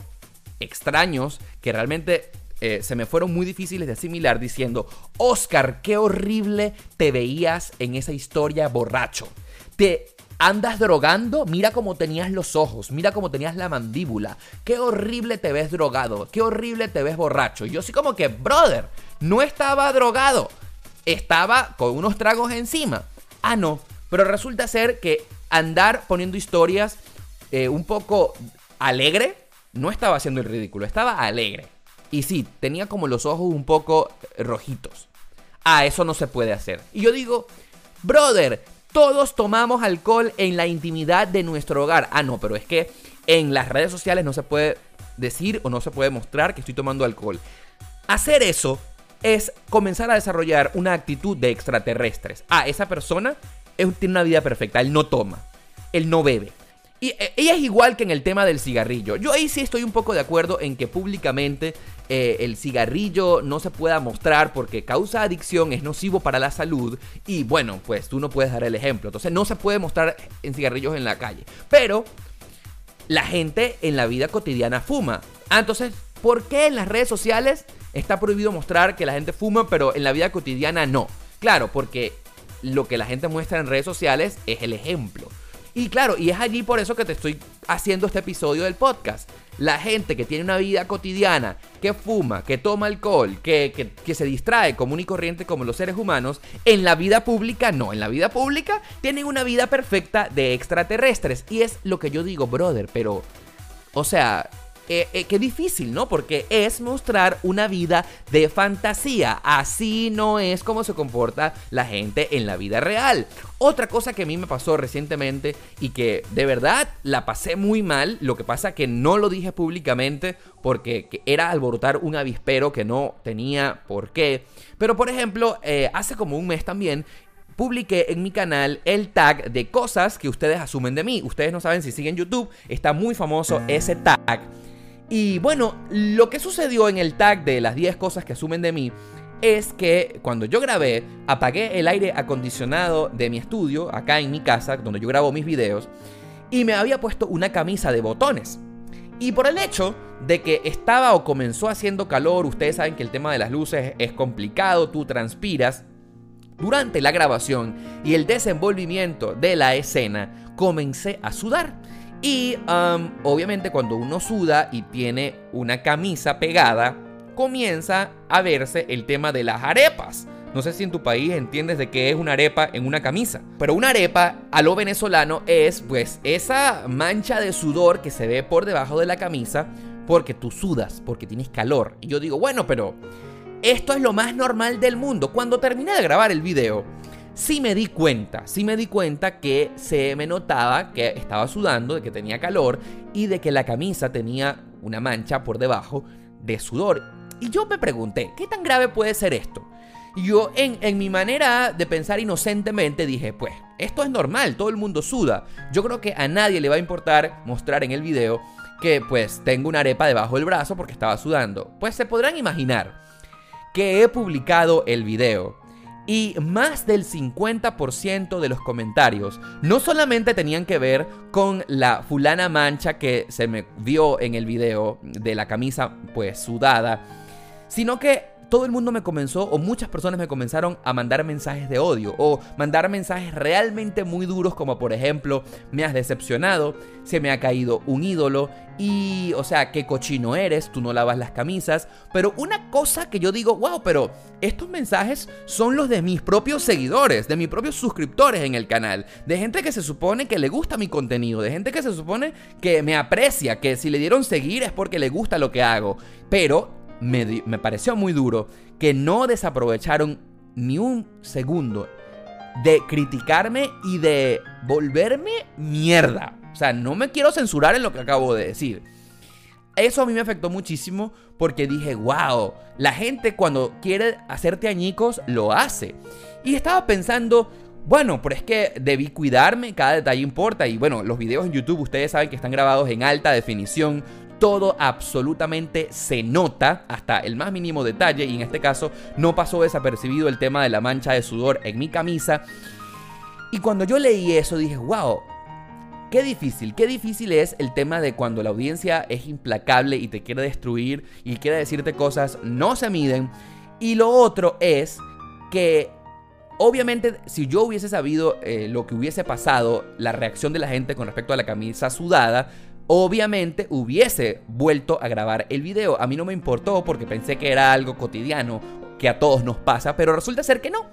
A: extraños que realmente eh, se me fueron muy difíciles de asimilar diciendo, Oscar, qué horrible te veías en esa historia borracho. Te Andas drogando, mira cómo tenías los ojos, mira cómo tenías la mandíbula. Qué horrible te ves drogado, qué horrible te ves borracho. Y yo sí como que, brother, no estaba drogado, estaba con unos tragos encima. Ah, no, pero resulta ser que andar poniendo historias eh, un poco alegre, no estaba haciendo el ridículo, estaba alegre. Y sí, tenía como los ojos un poco rojitos. Ah, eso no se puede hacer. Y yo digo, brother, todos tomamos alcohol en la intimidad de nuestro hogar. Ah, no, pero es que en las redes sociales no se puede decir o no se puede mostrar que estoy tomando alcohol. Hacer eso es comenzar a desarrollar una actitud de extraterrestres. Ah, esa persona tiene una vida perfecta, él no toma, él no bebe, y eh, ella es igual que en el tema del cigarrillo. Yo ahí sí estoy un poco de acuerdo en que públicamente eh, el cigarrillo no se pueda mostrar porque causa adicción, es nocivo para la salud y bueno, pues tú no puedes dar el ejemplo. Entonces no se puede mostrar en cigarrillos en la calle. Pero la gente en la vida cotidiana fuma. Ah, entonces, ¿por qué en las redes sociales está prohibido mostrar que la gente fuma, pero en la vida cotidiana no? Claro, porque lo que la gente muestra en redes sociales es el ejemplo. Y claro, y es allí por eso que te estoy haciendo este episodio del podcast. La gente que tiene una vida cotidiana, que fuma, que toma alcohol, que, que, se distrae común y corriente como los seres humanos, en la vida pública no, en la vida pública tienen una vida perfecta de extraterrestres. Y es lo que yo digo, brother, pero... O sea, eh, eh, qué difícil, ¿no? Porque es mostrar una vida de fantasía. Así no es como se comporta la gente en la vida real. Otra cosa que a mí me pasó recientemente y que de verdad la pasé muy mal, lo que pasa que no lo dije públicamente porque era alborotar un avispero que no tenía por qué. Pero por ejemplo, eh, hace como un mes también publiqué en mi canal el tag de cosas que ustedes asumen de mí. Ustedes no saben si siguen YouTube, está muy famoso ese tag. Y bueno, lo que sucedió en el tag de las 10 cosas que asumen de mí es que cuando yo grabé, apagué el aire acondicionado de mi estudio, acá en mi casa, donde yo grabo mis videos, y me había puesto una camisa de botones. Y por el hecho de que estaba o comenzó haciendo calor, ustedes saben que el tema de las luces es complicado, tú transpiras. Durante la grabación y el desenvolvimiento de la escena, comencé a sudar. Y obviamente cuando uno suda y tiene una camisa pegada, comienza a verse el tema de las arepas. No sé si en tu país entiendes de qué es una arepa en una camisa. Pero una arepa a lo venezolano es pues esa mancha de sudor que se ve por debajo de la camisa porque tú sudas, porque tienes calor. Y yo digo, bueno, pero esto es lo más normal del mundo. Cuando terminé de grabar el video, sí me di cuenta, sí me di cuenta que se me notaba que estaba sudando, de que tenía calor y de que la camisa tenía una mancha por debajo de sudor. Y yo me pregunté, ¿qué tan grave puede ser esto? Y yo en, en, mi manera de pensar inocentemente dije, pues, esto es normal, todo el mundo suda. Yo creo que a nadie le va a importar mostrar en el video que pues tengo una arepa debajo del brazo porque estaba sudando. Pues se podrán imaginar que he publicado el video y más del 50% de los comentarios no solamente tenían que ver con la fulana mancha que se me vio en el video de la camisa pues sudada, sino que todo el mundo me comenzó, o muchas personas me comenzaron a mandar mensajes de odio, o mandar mensajes realmente muy duros, como por ejemplo, me has decepcionado, se me ha caído un ídolo, y, o sea, qué cochino eres, tú no lavas las camisas. Pero una cosa que yo digo, wow, pero estos mensajes son los de mis propios seguidores, de mis propios suscriptores en el canal, de gente que se supone que le gusta mi contenido, de gente que se supone que me aprecia, que si le dieron seguir es porque le gusta lo que hago. Pero me, pareció muy duro que no desaprovecharon ni un segundo de criticarme y de volverme mierda. O sea, no me quiero censurar en lo que acabo de decir. Eso a mí me afectó muchísimo porque dije, wow, la gente cuando quiere hacerte añicos lo hace. Y estaba pensando, bueno, pero es que debí cuidarme, cada detalle importa. Y bueno, los videos en YouTube ustedes saben que están grabados en alta definición todo absolutamente se nota hasta el más mínimo detalle y en este caso no pasó desapercibido el tema de la mancha de sudor en mi camisa. Y cuando yo leí eso dije, wow, qué difícil, qué difícil es el tema de cuando la audiencia es implacable y te quiere destruir y quiere decirte cosas, no se miden. Y lo otro es que Obviamente, si yo hubiese sabido eh, lo que hubiese pasado, la reacción de la gente con respecto a la camisa sudada, obviamente hubiese vuelto a grabar el video. A mí no me importó porque pensé que era algo cotidiano que a todos nos pasa, pero resulta ser que no.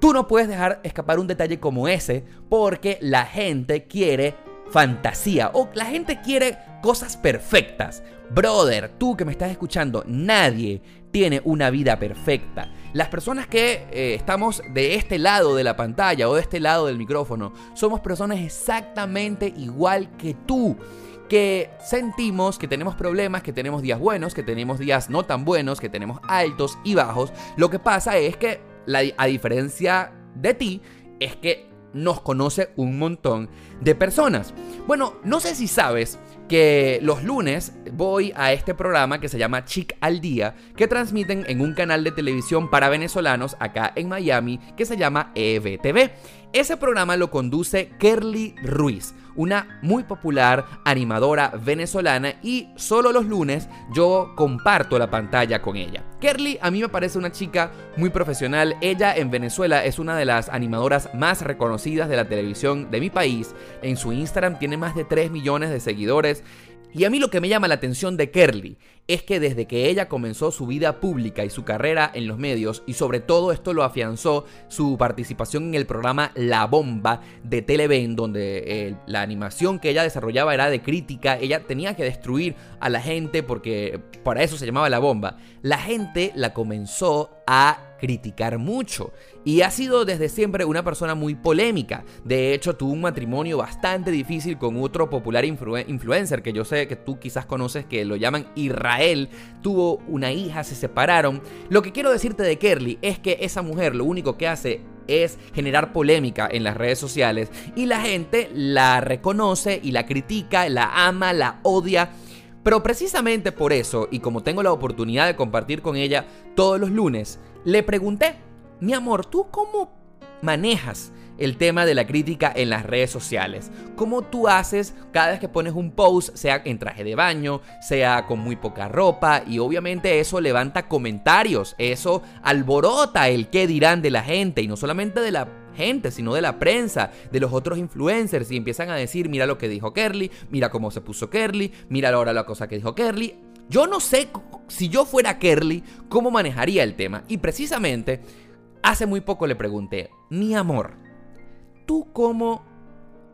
A: Tú no puedes dejar escapar un detalle como ese porque la gente quiere fantasía o la gente quiere cosas perfectas. Brother, tú que me estás escuchando, nadie tiene una vida perfecta. Las personas que eh, estamos de este lado de la pantalla o de este lado del micrófono, somos personas exactamente igual que tú que sentimos que tenemos problemas, que tenemos días buenos, que tenemos días no tan buenos, que tenemos altos y bajos. Lo que pasa es que, a diferencia de ti, es que nos conoce un montón de personas. Bueno, no sé si sabes que los lunes voy a este programa que se llama Chic al Día, que transmiten en un canal de televisión para venezolanos acá en Miami que se llama EBTV. Ese programa lo conduce Kerly Ruiz, una muy popular animadora venezolana y solo los lunes yo comparto la pantalla con ella. Kerly a mí me parece una chica muy profesional, ella en Venezuela es una de las animadoras más reconocidas de la televisión de mi país, en su Instagram tiene más de 3 millones de seguidores y a mí lo que me llama la atención de Kerly es que desde que ella comenzó su vida pública y su carrera en los medios, y sobre todo esto lo afianzó su participación en el programa La Bomba de Televen, donde eh, la animación que ella desarrollaba era de crítica, ella tenía que destruir a la gente porque para eso se llamaba La Bomba, la gente la comenzó a criticar mucho y ha sido desde siempre una persona muy polémica. De hecho, tuvo un matrimonio bastante difícil con otro popular influencer que yo sé que tú quizás conoces que lo llaman Israel. Tuvo una hija, se separaron. Lo que quiero decirte de Kerly es que esa mujer lo único que hace es generar polémica en las redes sociales y la gente la reconoce y la critica, la ama, la odia. Pero precisamente por eso, y como tengo la oportunidad de compartir con ella todos los lunes, le pregunté, mi amor, ¿tú cómo manejas el tema de la crítica en las redes sociales. ¿Cómo tú haces cada vez que pones un post, sea en traje de baño, sea con muy poca ropa? Y obviamente eso levanta comentarios, eso alborota el qué dirán de la gente y no solamente de la gente, sino de la prensa, de los otros influencers y empiezan a decir, mira lo que dijo Kerly, mira cómo se puso Kerly, mira ahora la cosa que dijo Kerly. Yo no sé si yo fuera Kerly, cómo manejaría el tema. Y precisamente, hace muy poco le pregunté, mi amor, ¿tú cómo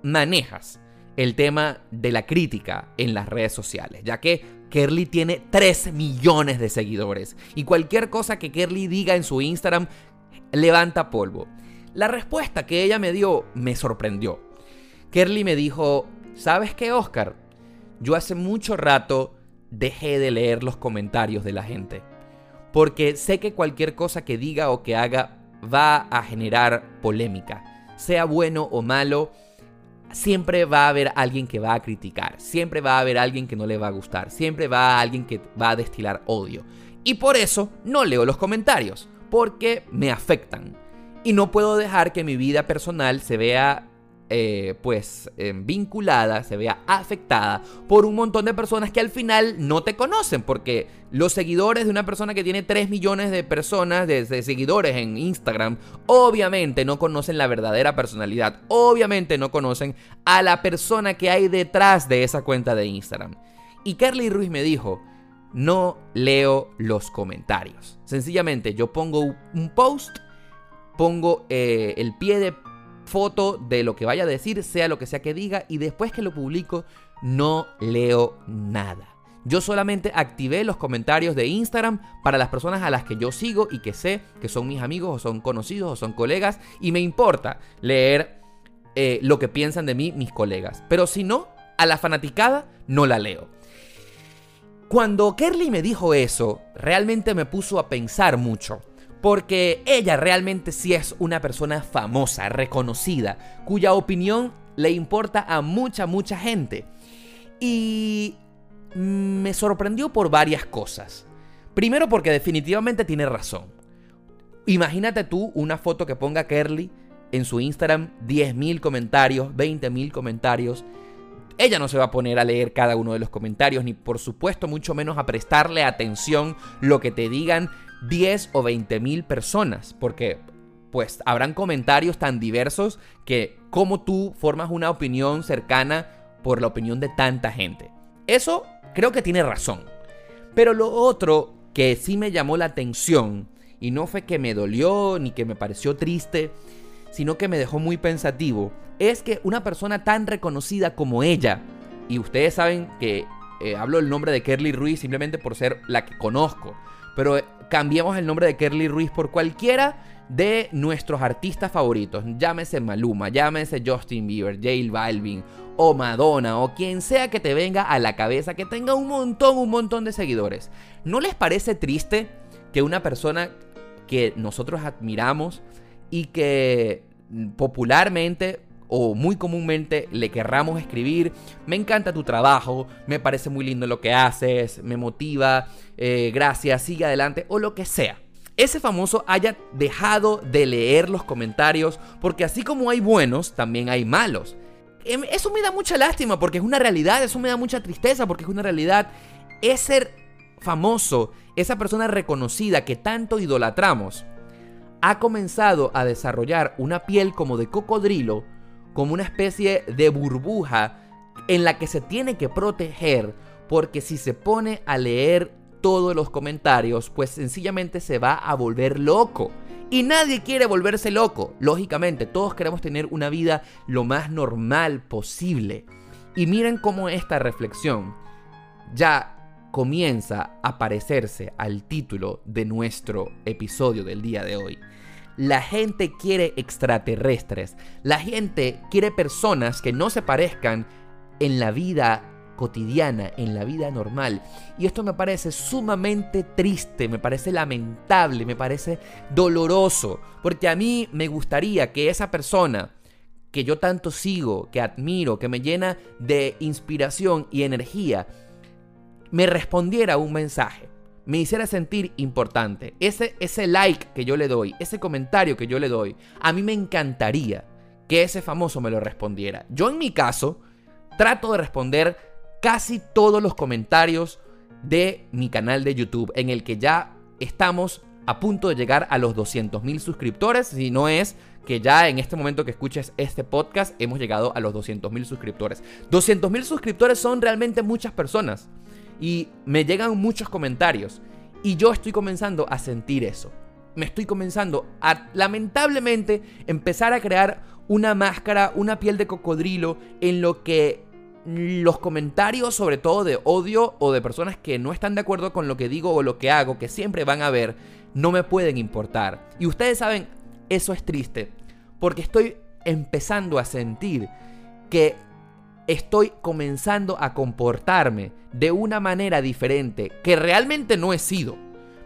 A: manejas el tema de la crítica en las redes sociales? Ya que Kerly tiene 3 millones de seguidores y cualquier cosa que Kerly diga en su Instagram levanta polvo. La respuesta que ella me dio me sorprendió. Kerly me dijo, ¿sabes qué, Oscar? Yo hace mucho rato dejé de leer los comentarios de la gente. Porque sé que cualquier cosa que diga o que haga va a generar polémica. Sea bueno o malo, siempre va a haber alguien que va a criticar. Siempre va a haber alguien que no le va a gustar. Siempre va a haber alguien que va a destilar odio. Y por eso no leo los comentarios. Porque me afectan. Y no puedo dejar que mi vida personal se vea eh, pues em, vinculada, se vea afectada por un montón de personas que al final no te conocen, porque los seguidores de una persona que tiene 3 millones de personas, de, de seguidores en Instagram, obviamente no conocen la verdadera personalidad, obviamente no conocen a la persona que hay detrás de esa cuenta de Instagram. Y Carly Ruiz me dijo, no leo los comentarios. Sencillamente yo pongo un post, pongo eh, el pie de foto de lo que vaya a decir, sea lo que sea que diga, y después que lo publico, no leo nada. Yo solamente activé los comentarios de Instagram para las personas a las que yo sigo y que sé que son mis amigos o son conocidos o son colegas y me importa leer eh, lo que piensan de mí mis colegas. Pero si no, a la fanaticada no la leo. Cuando Kerly me dijo eso, realmente me puso a pensar mucho porque ella realmente sí es una persona famosa, reconocida, cuya opinión le importa a mucha, mucha gente. Y me sorprendió por varias cosas. Primero porque definitivamente tiene razón. Imagínate tú una foto que ponga Kerly en su Instagram, 10.000 comentarios, 20.000 comentarios. Ella no se va a poner a leer cada uno de los comentarios, ni por supuesto mucho menos a prestarle atención lo que te digan 10 o 20 mil personas, porque pues habrán comentarios tan diversos que como tú formas una opinión cercana por la opinión de tanta gente. Eso creo que tiene razón. Pero lo otro que sí me llamó la atención, y no fue que me dolió ni que me pareció triste, sino que me dejó muy pensativo, es que una persona tan reconocida como ella, y ustedes saben que eh, hablo el nombre de Kerly Ruiz simplemente por ser la que conozco, pero cambiemos el nombre de Kerly Ruiz por cualquiera de nuestros artistas favoritos. Llámese Maluma, llámese Justin Bieber, J Balvin o Madonna o quien sea que te venga a la cabeza que tenga un montón, un montón de seguidores. ¿No les parece triste que una persona que nosotros admiramos y que popularmente o muy comúnmente le querramos escribir, me encanta tu trabajo, me parece muy lindo lo que haces, me motiva, eh, gracias, sigue adelante o lo que sea. Ese famoso haya dejado de leer los comentarios porque así como hay buenos, también hay malos. Em, eso me da mucha lástima porque es una realidad, eso me da mucha tristeza porque es una realidad. Es ser famoso, esa persona reconocida que tanto idolatramos, ha comenzado a desarrollar una piel como de cocodrilo como una especie de burbuja en la que se tiene que proteger porque si se pone a leer todos los comentarios, pues sencillamente se va a volver loco. Y nadie quiere volverse loco. Lógicamente, todos queremos tener una vida lo más normal posible. Y miren cómo esta reflexión ya comienza a parecerse al título de nuestro episodio del día de hoy. La gente quiere extraterrestres. La gente quiere personas que no se parezcan en la vida cotidiana, en la vida normal. Y esto me parece sumamente triste, me parece lamentable, me parece doloroso. Porque a mí me gustaría que esa persona que yo tanto sigo, que admiro, que me llena de inspiración y energía, me respondiera un mensaje me hiciera sentir importante. Ese, ese like que yo le doy, ese comentario que yo le doy, a mí me encantaría que ese famoso me lo respondiera. Yo en mi caso trato de responder casi todos los comentarios de mi canal de YouTube en el que ya estamos a punto de llegar a los 200 mil suscriptores, si no es que ya en este momento que escuches este podcast hemos llegado a los 200 mil suscriptores. 200 mil suscriptores son realmente muchas personas y me llegan muchos comentarios y yo estoy comenzando a sentir eso. Me estoy comenzando a, lamentablemente, empezar a crear una máscara, una piel de cocodrilo en lo que los comentarios, sobre todo de odio o de personas que no están de acuerdo con lo que digo o lo que hago, que siempre van a ver, no me pueden importar. Y ustedes saben, eso es triste, porque estoy empezando a sentir que estoy comenzando a comportarme de una manera diferente, que realmente no he sido,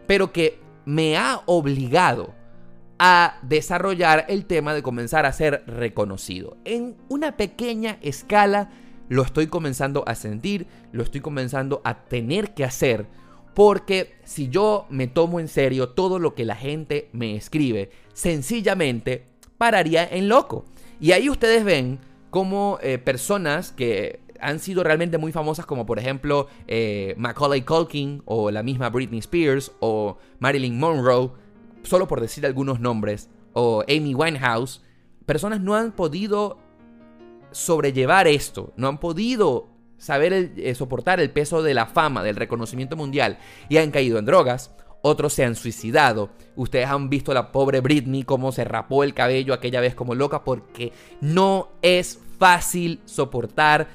A: pero que me ha obligado a desarrollar el tema de comenzar a ser reconocido. En una pequeña escala lo estoy comenzando a sentir, lo estoy comenzando a tener que hacer, porque si yo me tomo en serio todo lo que la gente me escribe, sencillamente pararía en loco. Y ahí ustedes ven como eh, personas que han sido realmente muy famosas como por ejemplo eh, Macaulay Culkin o la misma Britney Spears o Marilyn Monroe, solo por decir algunos nombres, o Amy Winehouse, personas no han podido sobrellevar esto, no han podido saber eh, soportar el peso de la fama, del reconocimiento mundial y han caído en drogas. Otros se han suicidado. Ustedes han visto a la pobre Britney cómo se rapó el cabello aquella vez como loca porque no es fácil soportar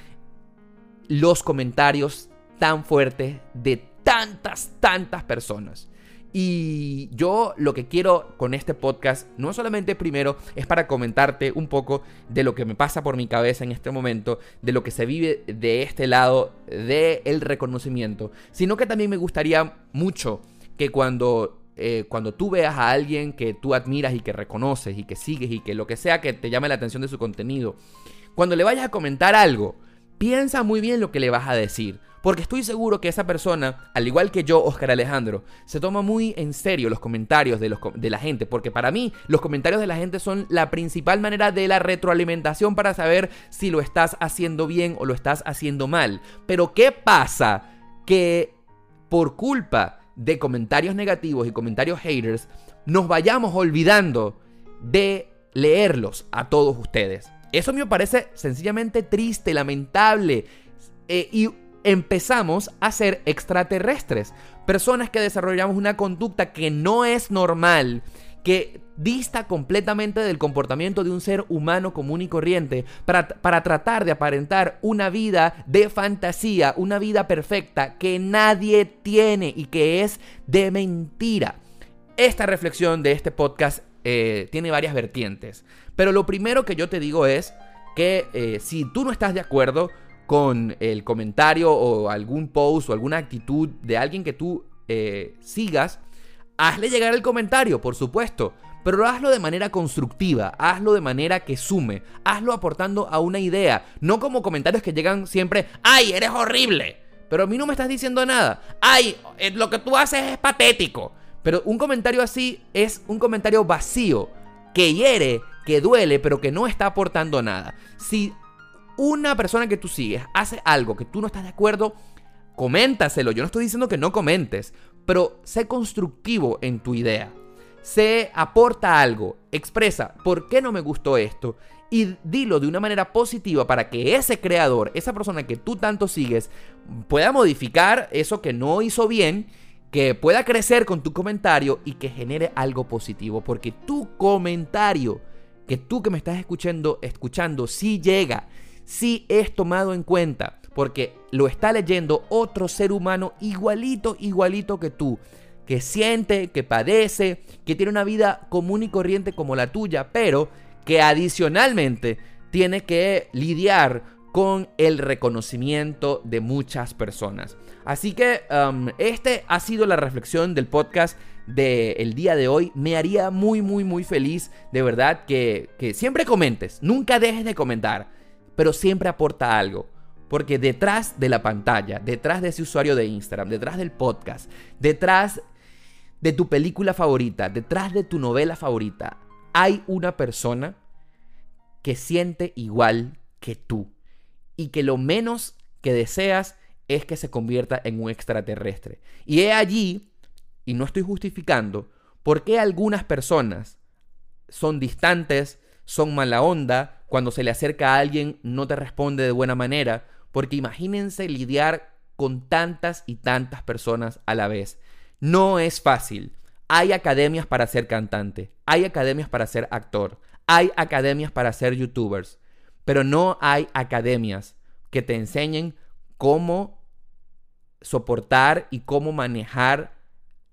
A: los comentarios tan fuertes de tantas, tantas personas. Y yo lo que quiero con este podcast, no solamente primero, es para comentarte un poco de lo que me pasa por mi cabeza en este momento, de lo que se vive de este lado del reconocimiento, sino que también me gustaría mucho que cuando, eh, cuando tú veas a alguien que tú admiras y que reconoces y que sigues y que lo que sea que te llame la atención de su contenido, cuando le vayas a comentar algo, piensa muy bien lo que le vas a decir. Porque estoy seguro que esa persona, al igual que yo, Oscar Alejandro, se toma muy en serio los comentarios de, los, de la gente. Porque para mí, los comentarios de la gente son la principal manera de la retroalimentación para saber si lo estás haciendo bien o lo estás haciendo mal. Pero ¿qué pasa? Que por culpa de comentarios negativos y comentarios haters, nos vayamos olvidando de leerlos a todos ustedes. Eso me parece sencillamente triste, lamentable. Eh, y empezamos a ser extraterrestres. Personas que desarrollamos una conducta que no es normal, que dista completamente del comportamiento de un ser humano común y corriente para, para, tratar de aparentar una vida de fantasía, una vida perfecta que nadie tiene y que es de mentira. Esta reflexión de este podcast eh, tiene varias vertientes, pero lo primero que yo te digo es que eh, si tú no estás de acuerdo con el comentario o algún post o alguna actitud de alguien que tú eh, sigas, hazle llegar el comentario, por supuesto, pero hazlo de manera constructiva, hazlo de manera que sume, hazlo aportando a una idea, no como comentarios que llegan siempre, ¡ay, eres horrible! Pero a mí no me estás diciendo nada, ¡ay, eh, lo que tú haces es patético! Pero un comentario así es un comentario vacío, que hiere, que duele, pero que no está aportando nada. Si una persona que tú sigues hace algo que tú no estás de acuerdo, coméntaselo. Yo no estoy diciendo que no comentes, pero sé constructivo en tu idea. Se aporta algo, expresa por qué no me gustó esto y dilo de una manera positiva para que ese creador, esa persona que tú tanto sigues, pueda modificar eso que no hizo bien, que pueda crecer con tu comentario y que genere algo positivo, porque tu comentario, que tú que me estás escuchando, escuchando, sí llega, si es tomado en cuenta, porque lo está leyendo otro ser humano igualito, igualito que tú, que siente, que padece, que tiene una vida común y corriente como la tuya, pero que adicionalmente tiene que lidiar con el reconocimiento de muchas personas. Así que um, este ha sido la reflexión del podcast del día de hoy. Me haría muy, muy, muy feliz, de verdad, que, que siempre comentes. Nunca dejes de comentar pero siempre aporta algo. Porque detrás de la pantalla, detrás de ese usuario de Instagram, detrás del podcast, detrás de tu película favorita, detrás de tu novela favorita, hay una persona que siente igual que tú. Y que lo menos que deseas es que se convierta en un extraterrestre. Y he allí, y no estoy justificando, por qué algunas personas son distantes, son mala onda, cuando se le acerca a alguien no te responde de buena manera, porque imagínense lidiar con tantas y tantas personas a la vez. No es fácil. Hay academias para ser cantante, hay academias para ser actor, hay academias para ser youtubers, pero no hay academias que te enseñen cómo soportar y cómo manejar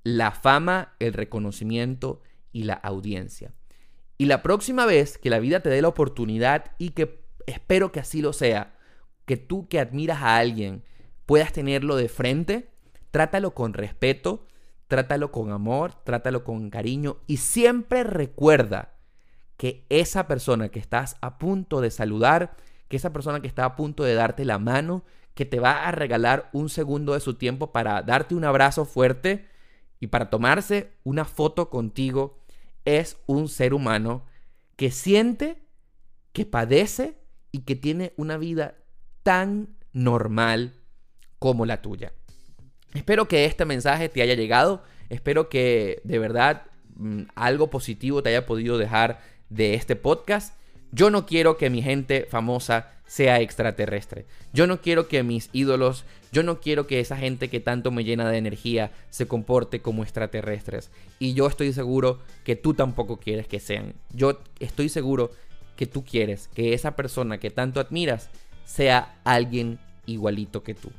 A: la fama, el reconocimiento y la audiencia. Y la próxima vez que la vida te dé la oportunidad y que espero que así lo sea, que tú que admiras a alguien puedas tenerlo de frente, trátalo con respeto, trátalo con amor, trátalo con cariño y siempre recuerda que esa persona que estás a punto de saludar, que esa persona que está a punto de darte la mano, que te va a regalar un segundo de su tiempo para darte un abrazo fuerte y para tomarse una foto contigo, es un ser humano que siente, que padece y que tiene una vida tan normal como la tuya. Espero que este mensaje te haya llegado, espero que de verdad mm, algo positivo te haya podido dejar de este podcast. Yo no quiero que mi gente famosa sea extraterrestre. Yo no quiero que mis ídolos, yo no quiero que esa gente que tanto me llena de energía se comporte como extraterrestres. Y yo estoy seguro que tú tampoco quieres que sean. Yo estoy seguro que tú quieres que esa persona que tanto admiras sea alguien igualito que tú.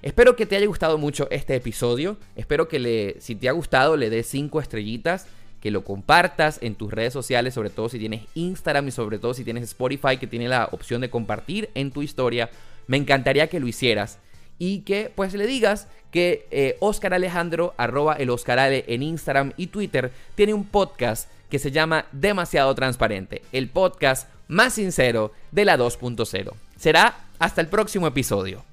A: Espero que te haya gustado mucho este episodio. Espero que le, si te ha gustado le des 5 estrellitas que lo compartas en tus redes sociales, sobre todo si tienes Instagram y sobre todo si tienes Spotify que tiene la opción de compartir en tu historia. Me encantaría que lo hicieras y que pues le digas que eh, Oscar Alejandro, arroba el Oscarale en Instagram y Twitter, tiene un podcast que se llama Demasiado Transparente, el podcast más sincero de la 2.0. Será hasta el próximo episodio.